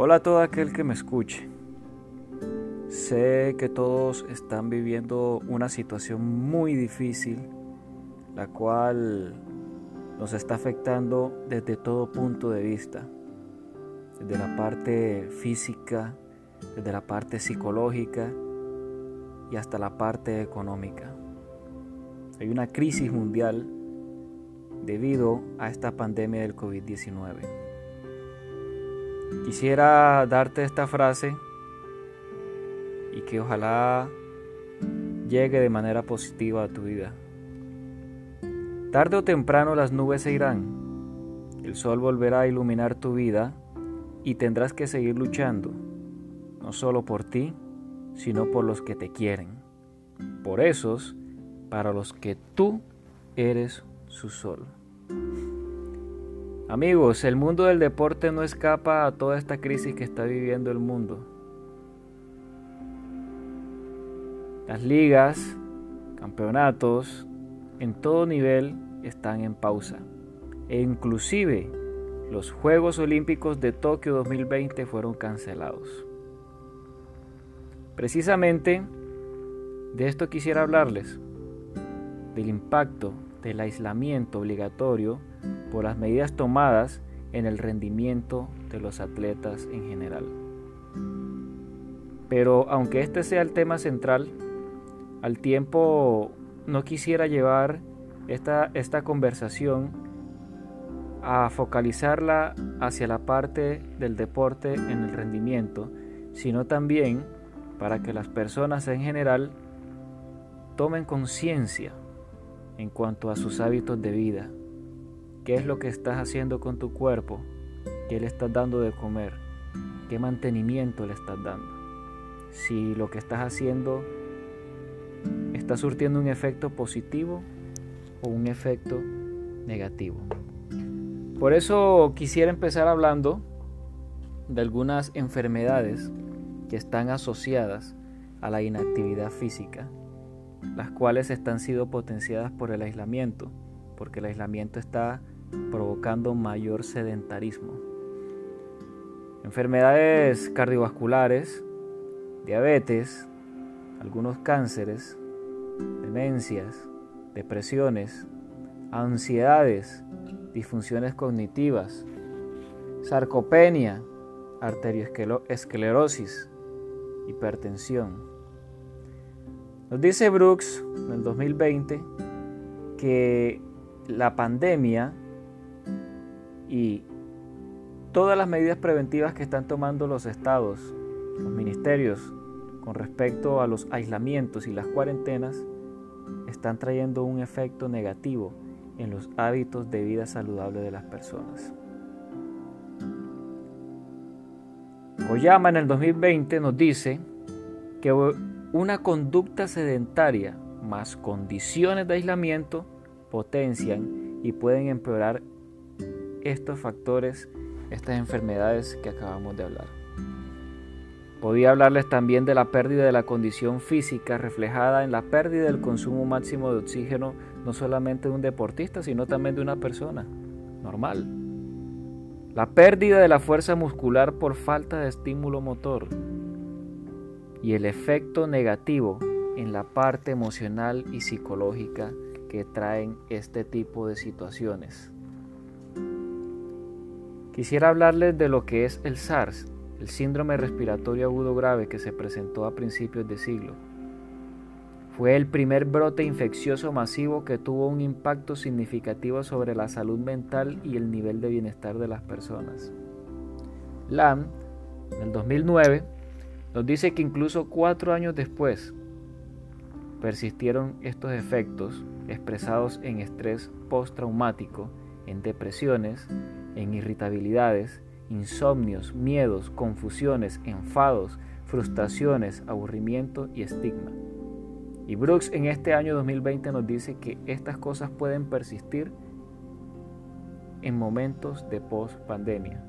Hola a todo aquel que me escuche. Sé que todos están viviendo una situación muy difícil, la cual nos está afectando desde todo punto de vista, desde la parte física, desde la parte psicológica y hasta la parte económica. Hay una crisis mundial debido a esta pandemia del COVID-19. Quisiera darte esta frase y que ojalá llegue de manera positiva a tu vida. Tarde o temprano las nubes se irán, el sol volverá a iluminar tu vida y tendrás que seguir luchando, no solo por ti, sino por los que te quieren, por esos para los que tú eres su sol. Amigos, el mundo del deporte no escapa a toda esta crisis que está viviendo el mundo. Las ligas, campeonatos, en todo nivel están en pausa. E inclusive los Juegos Olímpicos de Tokio 2020 fueron cancelados. Precisamente de esto quisiera hablarles, del impacto del aislamiento obligatorio por las medidas tomadas en el rendimiento de los atletas en general. Pero aunque este sea el tema central, al tiempo no quisiera llevar esta, esta conversación a focalizarla hacia la parte del deporte en el rendimiento, sino también para que las personas en general tomen conciencia en cuanto a sus hábitos de vida, ¿Qué es lo que estás haciendo con tu cuerpo? ¿Qué le estás dando de comer? ¿Qué mantenimiento le estás dando? Si lo que estás haciendo está surtiendo un efecto positivo o un efecto negativo. Por eso quisiera empezar hablando de algunas enfermedades que están asociadas a la inactividad física, las cuales están siendo potenciadas por el aislamiento, porque el aislamiento está provocando mayor sedentarismo. Enfermedades cardiovasculares, diabetes, algunos cánceres, demencias, depresiones, ansiedades, disfunciones cognitivas, sarcopenia, arteriosclerosis, hipertensión. Nos dice Brooks en el 2020 que la pandemia y todas las medidas preventivas que están tomando los estados, los ministerios con respecto a los aislamientos y las cuarentenas están trayendo un efecto negativo en los hábitos de vida saludable de las personas. Oyama en el 2020 nos dice que una conducta sedentaria más condiciones de aislamiento potencian y pueden empeorar estos factores, estas enfermedades que acabamos de hablar. Podía hablarles también de la pérdida de la condición física reflejada en la pérdida del consumo máximo de oxígeno no solamente de un deportista, sino también de una persona normal. La pérdida de la fuerza muscular por falta de estímulo motor y el efecto negativo en la parte emocional y psicológica que traen este tipo de situaciones. Quisiera hablarles de lo que es el SARS, el síndrome respiratorio agudo grave que se presentó a principios de siglo. Fue el primer brote infeccioso masivo que tuvo un impacto significativo sobre la salud mental y el nivel de bienestar de las personas. Lam, en el 2009, nos dice que incluso cuatro años después persistieron estos efectos expresados en estrés postraumático, en depresiones, en irritabilidades, insomnios, miedos, confusiones, enfados, frustraciones, aburrimiento y estigma. Y Brooks en este año 2020 nos dice que estas cosas pueden persistir en momentos de post-pandemia,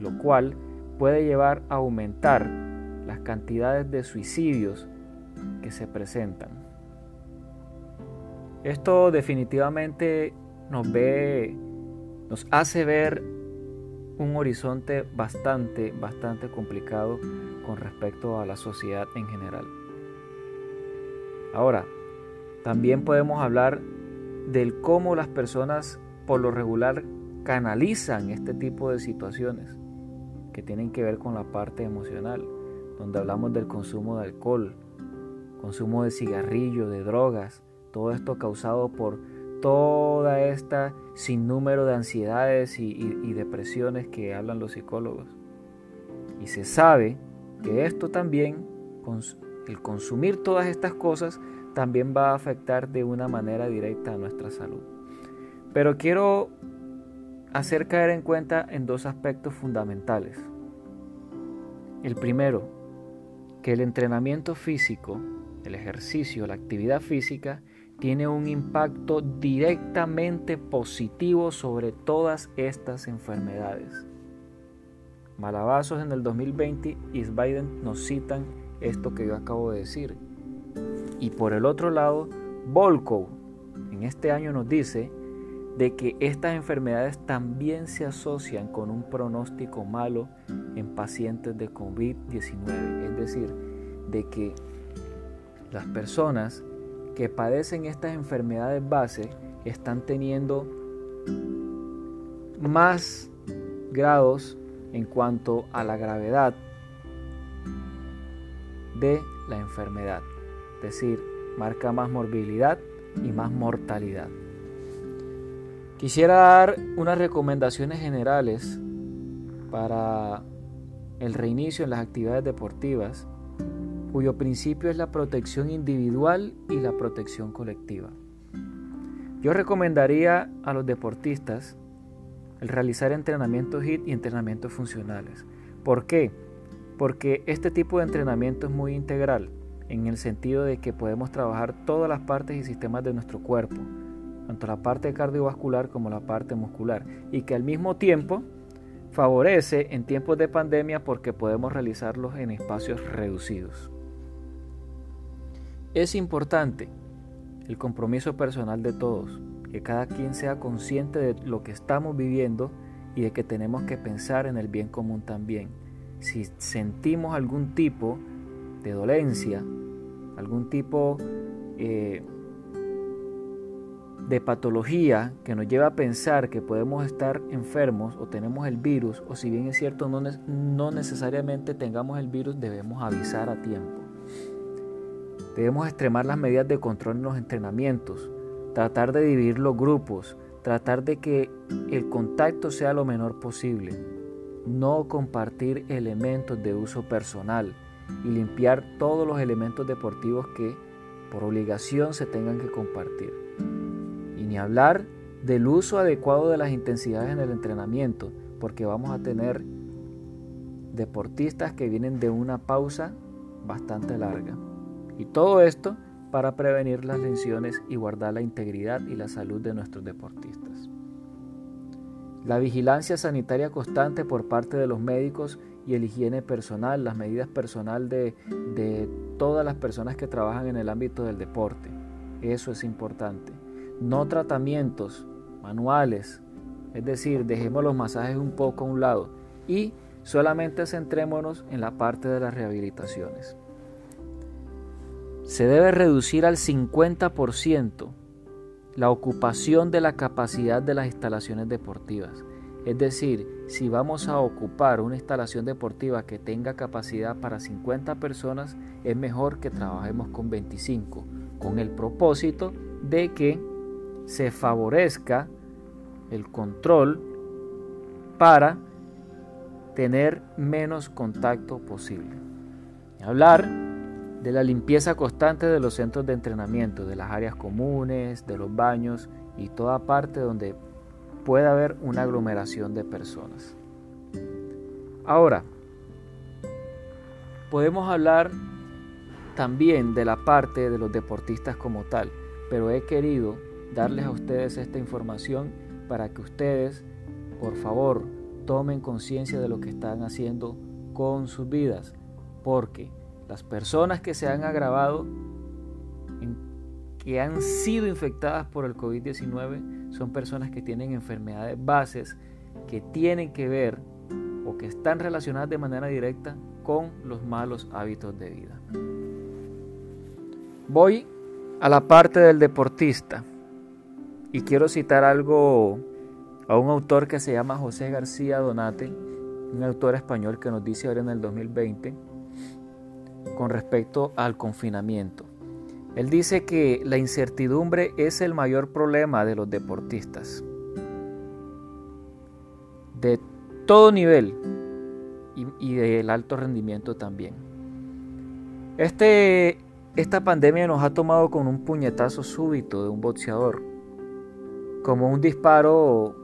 lo cual puede llevar a aumentar las cantidades de suicidios que se presentan. Esto definitivamente nos ve nos hace ver un horizonte bastante, bastante complicado con respecto a la sociedad en general. Ahora, también podemos hablar del cómo las personas por lo regular canalizan este tipo de situaciones que tienen que ver con la parte emocional, donde hablamos del consumo de alcohol, consumo de cigarrillo, de drogas, todo esto causado por toda esta sinnúmero de ansiedades y, y, depresiones que hablan los psicólogos. Y se sabe que esto también, el consumir todas estas cosas, también va a afectar de una manera directa a nuestra salud. Pero quiero hacer caer en cuenta en dos aspectos fundamentales. El primero, que el entrenamiento físico, el ejercicio, la actividad física, tiene un impacto directamente positivo sobre todas estas enfermedades. Malabazos en el 2020 y Biden nos citan esto que yo acabo de decir. Y por el otro lado, Volkov en este año nos dice de que estas enfermedades también se asocian con un pronóstico malo en pacientes de COVID-19. Es decir, de que las personas que padecen estas enfermedades base están teniendo más grados en cuanto a la gravedad de la enfermedad. Es decir, marca más morbilidad y más mortalidad. Quisiera dar unas recomendaciones generales para el reinicio en las actividades deportivas, cuyo principio es la protección individual y la protección colectiva. Yo recomendaría a los deportistas el realizar entrenamientos HIT y entrenamientos funcionales. ¿Por qué? Porque este tipo de entrenamiento es muy integral, en el sentido de que podemos trabajar todas las partes y sistemas de nuestro cuerpo, tanto la parte cardiovascular como la parte muscular, y que al mismo tiempo favorece en tiempos de pandemia porque podemos realizarlos en espacios reducidos. Es importante el compromiso personal de todos, que cada quien sea consciente de lo que estamos viviendo y de que tenemos que pensar en el bien común también. Si sentimos algún tipo de dolencia, algún tipo eh, de patología que nos lleva a pensar que podemos estar enfermos o tenemos el virus, o si bien es cierto no, no necesariamente tengamos el virus, debemos avisar a tiempo. Debemos extremar las medidas de control en los entrenamientos, tratar de dividir los grupos, tratar de que el contacto sea lo menor posible, no compartir elementos de uso personal y limpiar todos los elementos deportivos que por obligación se tengan que compartir ni hablar del uso adecuado de las intensidades en el entrenamiento, porque vamos a tener deportistas que vienen de una pausa bastante larga. Y todo esto para prevenir las lesiones y guardar la integridad y la salud de nuestros deportistas. La vigilancia sanitaria constante por parte de los médicos y el higiene personal, las medidas personal de, de todas las personas que trabajan en el ámbito del deporte. Eso es importante no tratamientos manuales, es decir, dejemos los masajes un poco a un lado y solamente centrémonos en la parte de las rehabilitaciones. Se debe reducir al 50% la ocupación de la capacidad de las instalaciones deportivas. Es decir, si vamos a ocupar una instalación deportiva que tenga capacidad para 50 personas, es mejor que trabajemos con 25, con el propósito de que se favorezca el control para tener menos contacto posible. Hablar de la limpieza constante de los centros de entrenamiento, de las áreas comunes, de los baños y toda parte donde pueda haber una aglomeración de personas. Ahora, podemos hablar también de la parte de los deportistas como tal, pero he querido darles a ustedes esta información para que ustedes, por favor, tomen conciencia de lo que están haciendo con sus vidas, porque las personas que se han agravado, que han sido infectadas por el COVID-19, son personas que tienen enfermedades bases que tienen que ver o que están relacionadas de manera directa con los malos hábitos de vida. Voy a la parte del deportista y quiero citar algo a un autor que se llama José García Donate, un autor español que nos dice ahora en el 2020 con respecto al confinamiento. Él dice que la incertidumbre es el mayor problema de los deportistas. De todo nivel y, del alto rendimiento también. Este, esta pandemia nos ha tomado con un puñetazo súbito de un boxeador, como un disparo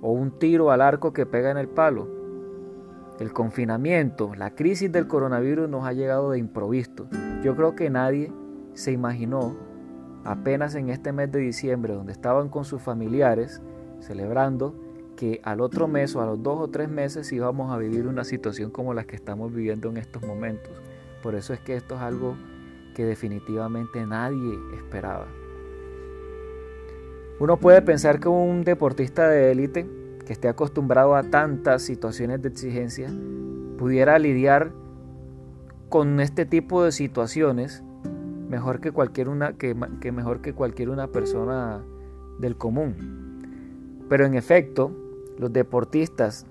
o un tiro al arco que pega en el palo. El confinamiento, la crisis del coronavirus nos ha llegado de improviso. Yo creo que nadie se imaginó apenas en este mes de diciembre, donde estaban con sus familiares celebrando, que al otro mes o a los dos o tres meses íbamos a vivir una situación como la que estamos viviendo en estos momentos. Por eso es que esto es algo que definitivamente nadie esperaba. Uno puede pensar que un deportista de élite que esté acostumbrado a tantas situaciones de exigencia pudiera lidiar con este tipo de situaciones mejor que cualquier una que, mejor que cualquier una persona del común. Pero en efecto, los deportistas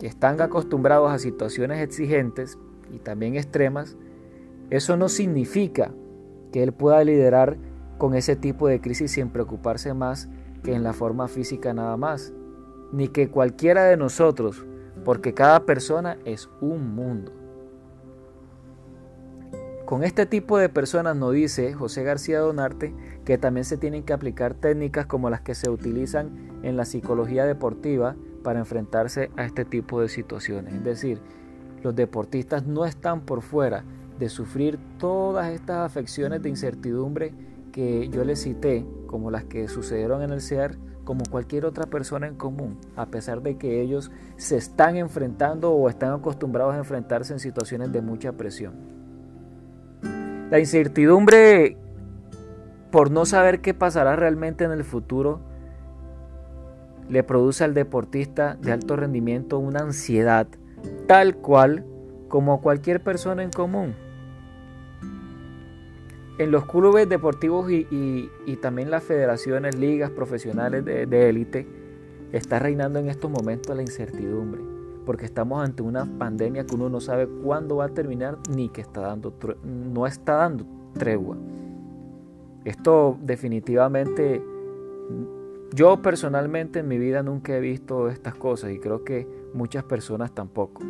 que están acostumbrados a situaciones exigentes y también extremas, eso no significa que él pueda liderar con ese tipo de crisis sin preocuparse más que en la forma física nada más ni que cualquiera de nosotros, porque cada persona es un mundo. Con este tipo de personas nos dice José García Donarte que también se tienen que aplicar técnicas como las que se utilizan en la psicología deportiva para enfrentarse a este tipo de situaciones. Es decir, los deportistas no están por fuera de sufrir todas estas afecciones de incertidumbre que yo les cité, como las que sucedieron en el CEAR, como cualquier otra persona en común, a pesar de que ellos se están enfrentando o están acostumbrados a enfrentarse en situaciones de mucha presión. La incertidumbre por no saber qué pasará realmente en el futuro le produce al deportista de alto rendimiento una ansiedad tal cual como cualquier persona en común en los clubes deportivos y, también las federaciones, ligas profesionales de élite, está reinando en estos momentos la incertidumbre, porque estamos ante una pandemia que uno no sabe cuándo va a terminar ni que está dando, no está dando tregua. Esto definitivamente, yo personalmente en mi vida nunca he visto estas cosas y creo que muchas personas tampoco.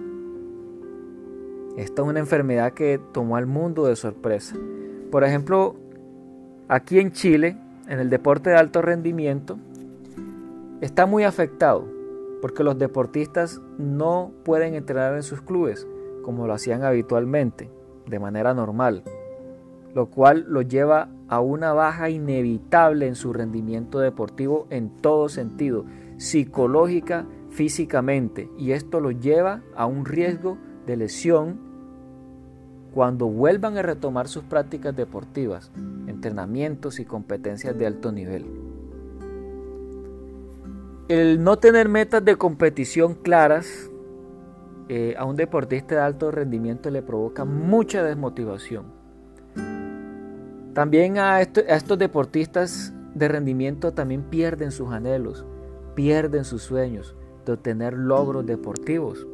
Esta es una enfermedad que tomó al mundo de sorpresa. Por ejemplo, aquí en Chile, en el deporte de alto rendimiento, está muy afectado porque los deportistas no pueden entrenar en sus clubes como lo hacían habitualmente, de manera normal, lo cual los lleva a una baja inevitable en su rendimiento deportivo en todo sentido, psicológica, físicamente, y esto los lleva a un riesgo de lesión cuando vuelvan a retomar sus prácticas deportivas, entrenamientos y competencias de alto nivel. El no tener metas de competición claras eh, a un deportista de alto rendimiento le provoca mucha desmotivación. También a, a estos deportistas de rendimiento también pierden sus anhelos, pierden sus sueños de obtener logros deportivos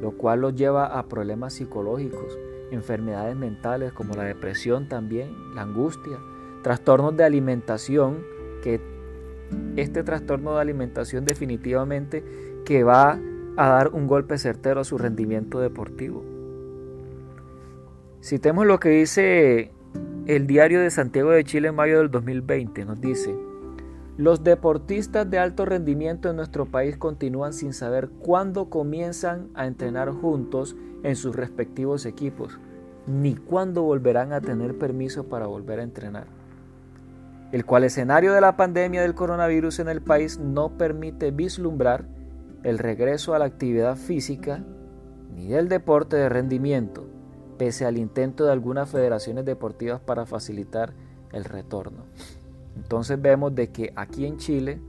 lo cual los lleva a problemas psicológicos, enfermedades mentales como la depresión también, la angustia, trastornos de alimentación, que este trastorno de alimentación definitivamente que va a dar un golpe certero a su rendimiento deportivo. Citemos lo que dice el diario de Santiago de Chile en mayo del 2020, nos dice, los deportistas de alto rendimiento en nuestro país continúan sin saber cuándo comienzan a entrenar juntos en sus respectivos equipos, ni cuándo volverán a tener permiso para volver a entrenar. El cual escenario de la pandemia del coronavirus en el país no permite vislumbrar el regreso a la actividad física ni del deporte de rendimiento, pese al intento de algunas federaciones deportivas para facilitar el retorno. Entonces vemos de que aquí en Chile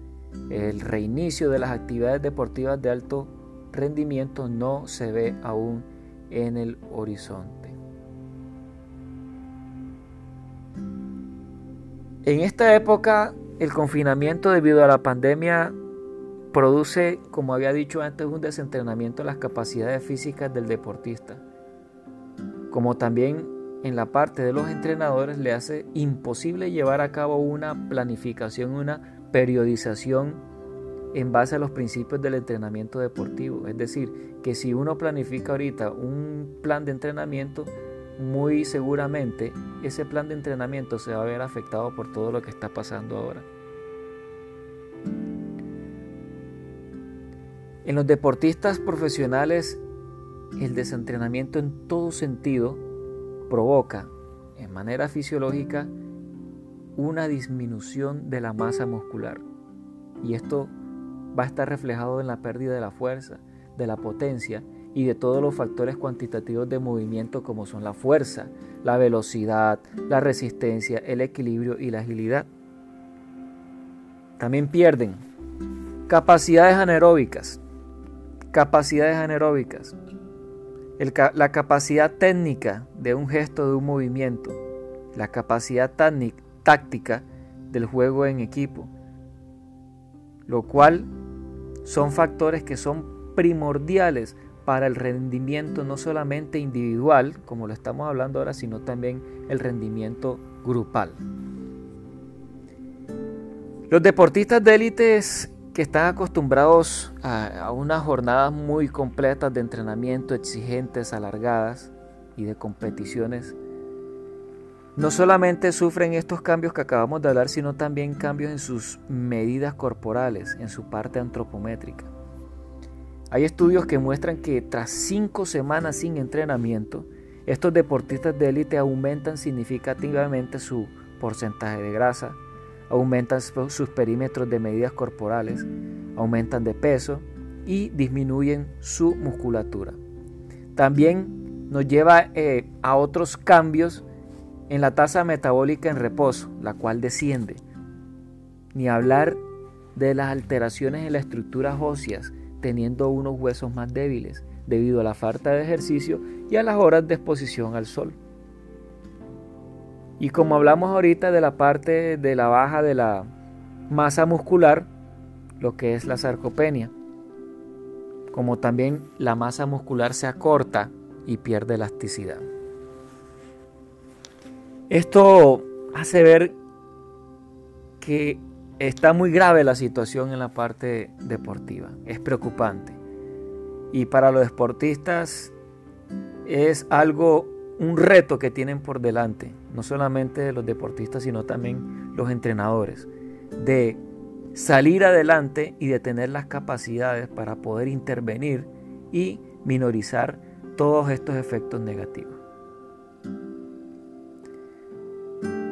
el reinicio de las actividades deportivas de alto rendimiento no se ve aún en el horizonte. En esta época, el confinamiento debido a la pandemia produce, como había dicho antes, un desentrenamiento de las capacidades físicas del deportista, como también en la parte de los entrenadores le hace imposible llevar a cabo una planificación, una periodización en base a los principios del entrenamiento deportivo. Es decir, que si uno planifica ahorita un plan de entrenamiento, muy seguramente ese plan de entrenamiento se va a ver afectado por todo lo que está pasando ahora. En los deportistas profesionales, el desentrenamiento en todo sentido provoca, en manera fisiológica, una disminución de la masa muscular. Y esto va a estar reflejado en la pérdida de la fuerza, de la potencia y de todos los factores cuantitativos de movimiento como son la fuerza, la velocidad, la resistencia, el equilibrio y la agilidad. También pierden capacidades anaeróbicas, Capacidades anaeróbicas. La capacidad técnica de un gesto, de un movimiento. La capacidad táctica del juego en equipo. Lo cual son factores que son primordiales para el rendimiento no solamente individual, como lo estamos hablando ahora, sino también el rendimiento grupal. Los deportistas de élite que están acostumbrados a, unas jornadas muy completas de entrenamiento, exigentes, alargadas y de competiciones, no solamente sufren estos cambios que acabamos de hablar, sino también cambios en sus medidas corporales, en su parte antropométrica. Hay estudios que muestran que tras cinco semanas sin entrenamiento, estos deportistas de élite aumentan significativamente su porcentaje de grasa, aumentan sus perímetros de medidas corporales, aumentan de peso y disminuyen su musculatura. También nos lleva eh, a otros cambios en la tasa metabólica en reposo, la cual desciende. Ni hablar de las alteraciones en las estructuras óseas, teniendo unos huesos más débiles debido a la falta de ejercicio y a las horas de exposición al sol. Y como hablamos ahorita de la parte de la baja de la masa muscular, lo que es la sarcopenia, como también la masa muscular se acorta y pierde elasticidad. Esto hace ver que está muy grave la situación en la parte deportiva, es preocupante. Y para los deportistas es algo un reto que tienen por delante, no solamente los deportistas, sino también los entrenadores, de salir adelante y de tener las capacidades para poder intervenir y minorizar todos estos efectos negativos.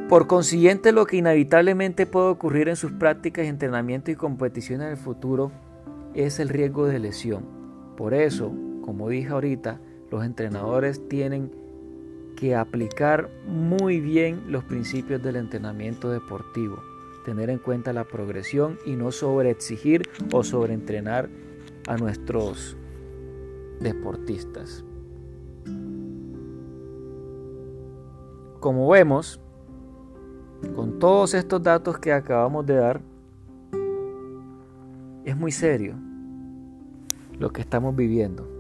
Por consiguiente, lo que inevitablemente puede ocurrir en sus prácticas, entrenamiento y competiciones en el futuro es el riesgo de lesión. Por eso, como dije ahorita, los entrenadores tienen que aplicar muy bien los principios del entrenamiento deportivo, tener en cuenta la progresión y no sobreexigir o sobreentrenar a nuestros deportistas. Como vemos, con todos estos datos que acabamos de dar, es muy serio lo que estamos viviendo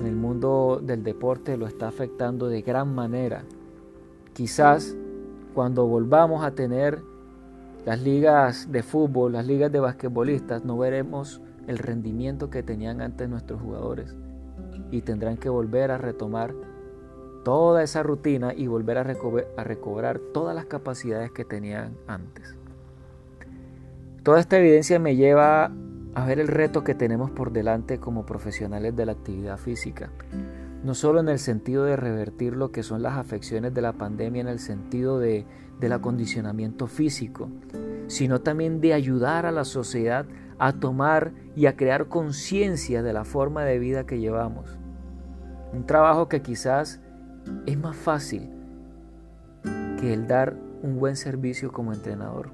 en el mundo del deporte lo está afectando de gran manera. Quizás cuando volvamos a tener las ligas de fútbol, las ligas de basquetbolistas, no veremos el rendimiento que tenían antes nuestros jugadores y tendrán que volver a retomar toda esa rutina y volver a, a recobrar todas las capacidades que tenían antes. Toda esta evidencia me lleva a ver el reto que tenemos por delante como profesionales de la actividad física, no solo en el sentido de revertir lo que son las afecciones de la pandemia en el sentido de, del acondicionamiento físico, sino también de ayudar a la sociedad a tomar y a crear conciencia de la forma de vida que llevamos. Un trabajo que quizás es más fácil que el dar un buen servicio como entrenador.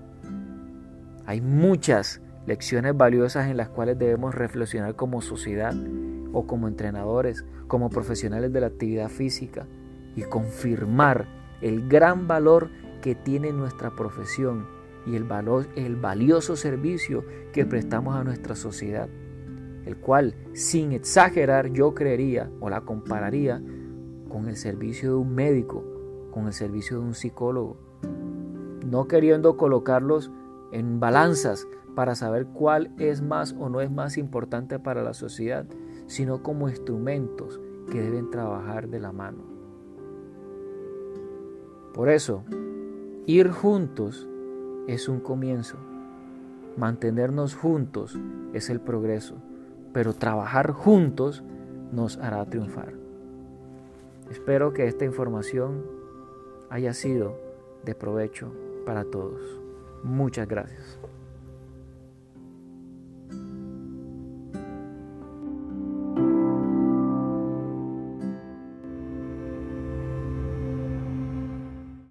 Hay muchas lecciones valiosas en las cuales debemos reflexionar como sociedad o como entrenadores, como profesionales de la actividad física y confirmar el gran valor que tiene nuestra profesión y el, valor, el valioso servicio que prestamos a nuestra sociedad, el cual, sin exagerar, yo creería o la compararía con el servicio de un médico, con el servicio de un psicólogo, no queriendo colocarlos en balanzas para saber cuál es más o no es más importante para la sociedad, sino como instrumentos que deben trabajar de la mano. Por eso, ir juntos es un comienzo. Mantenernos juntos es el progreso, pero trabajar juntos nos hará triunfar. Espero que esta información haya sido de provecho para todos. Muchas gracias.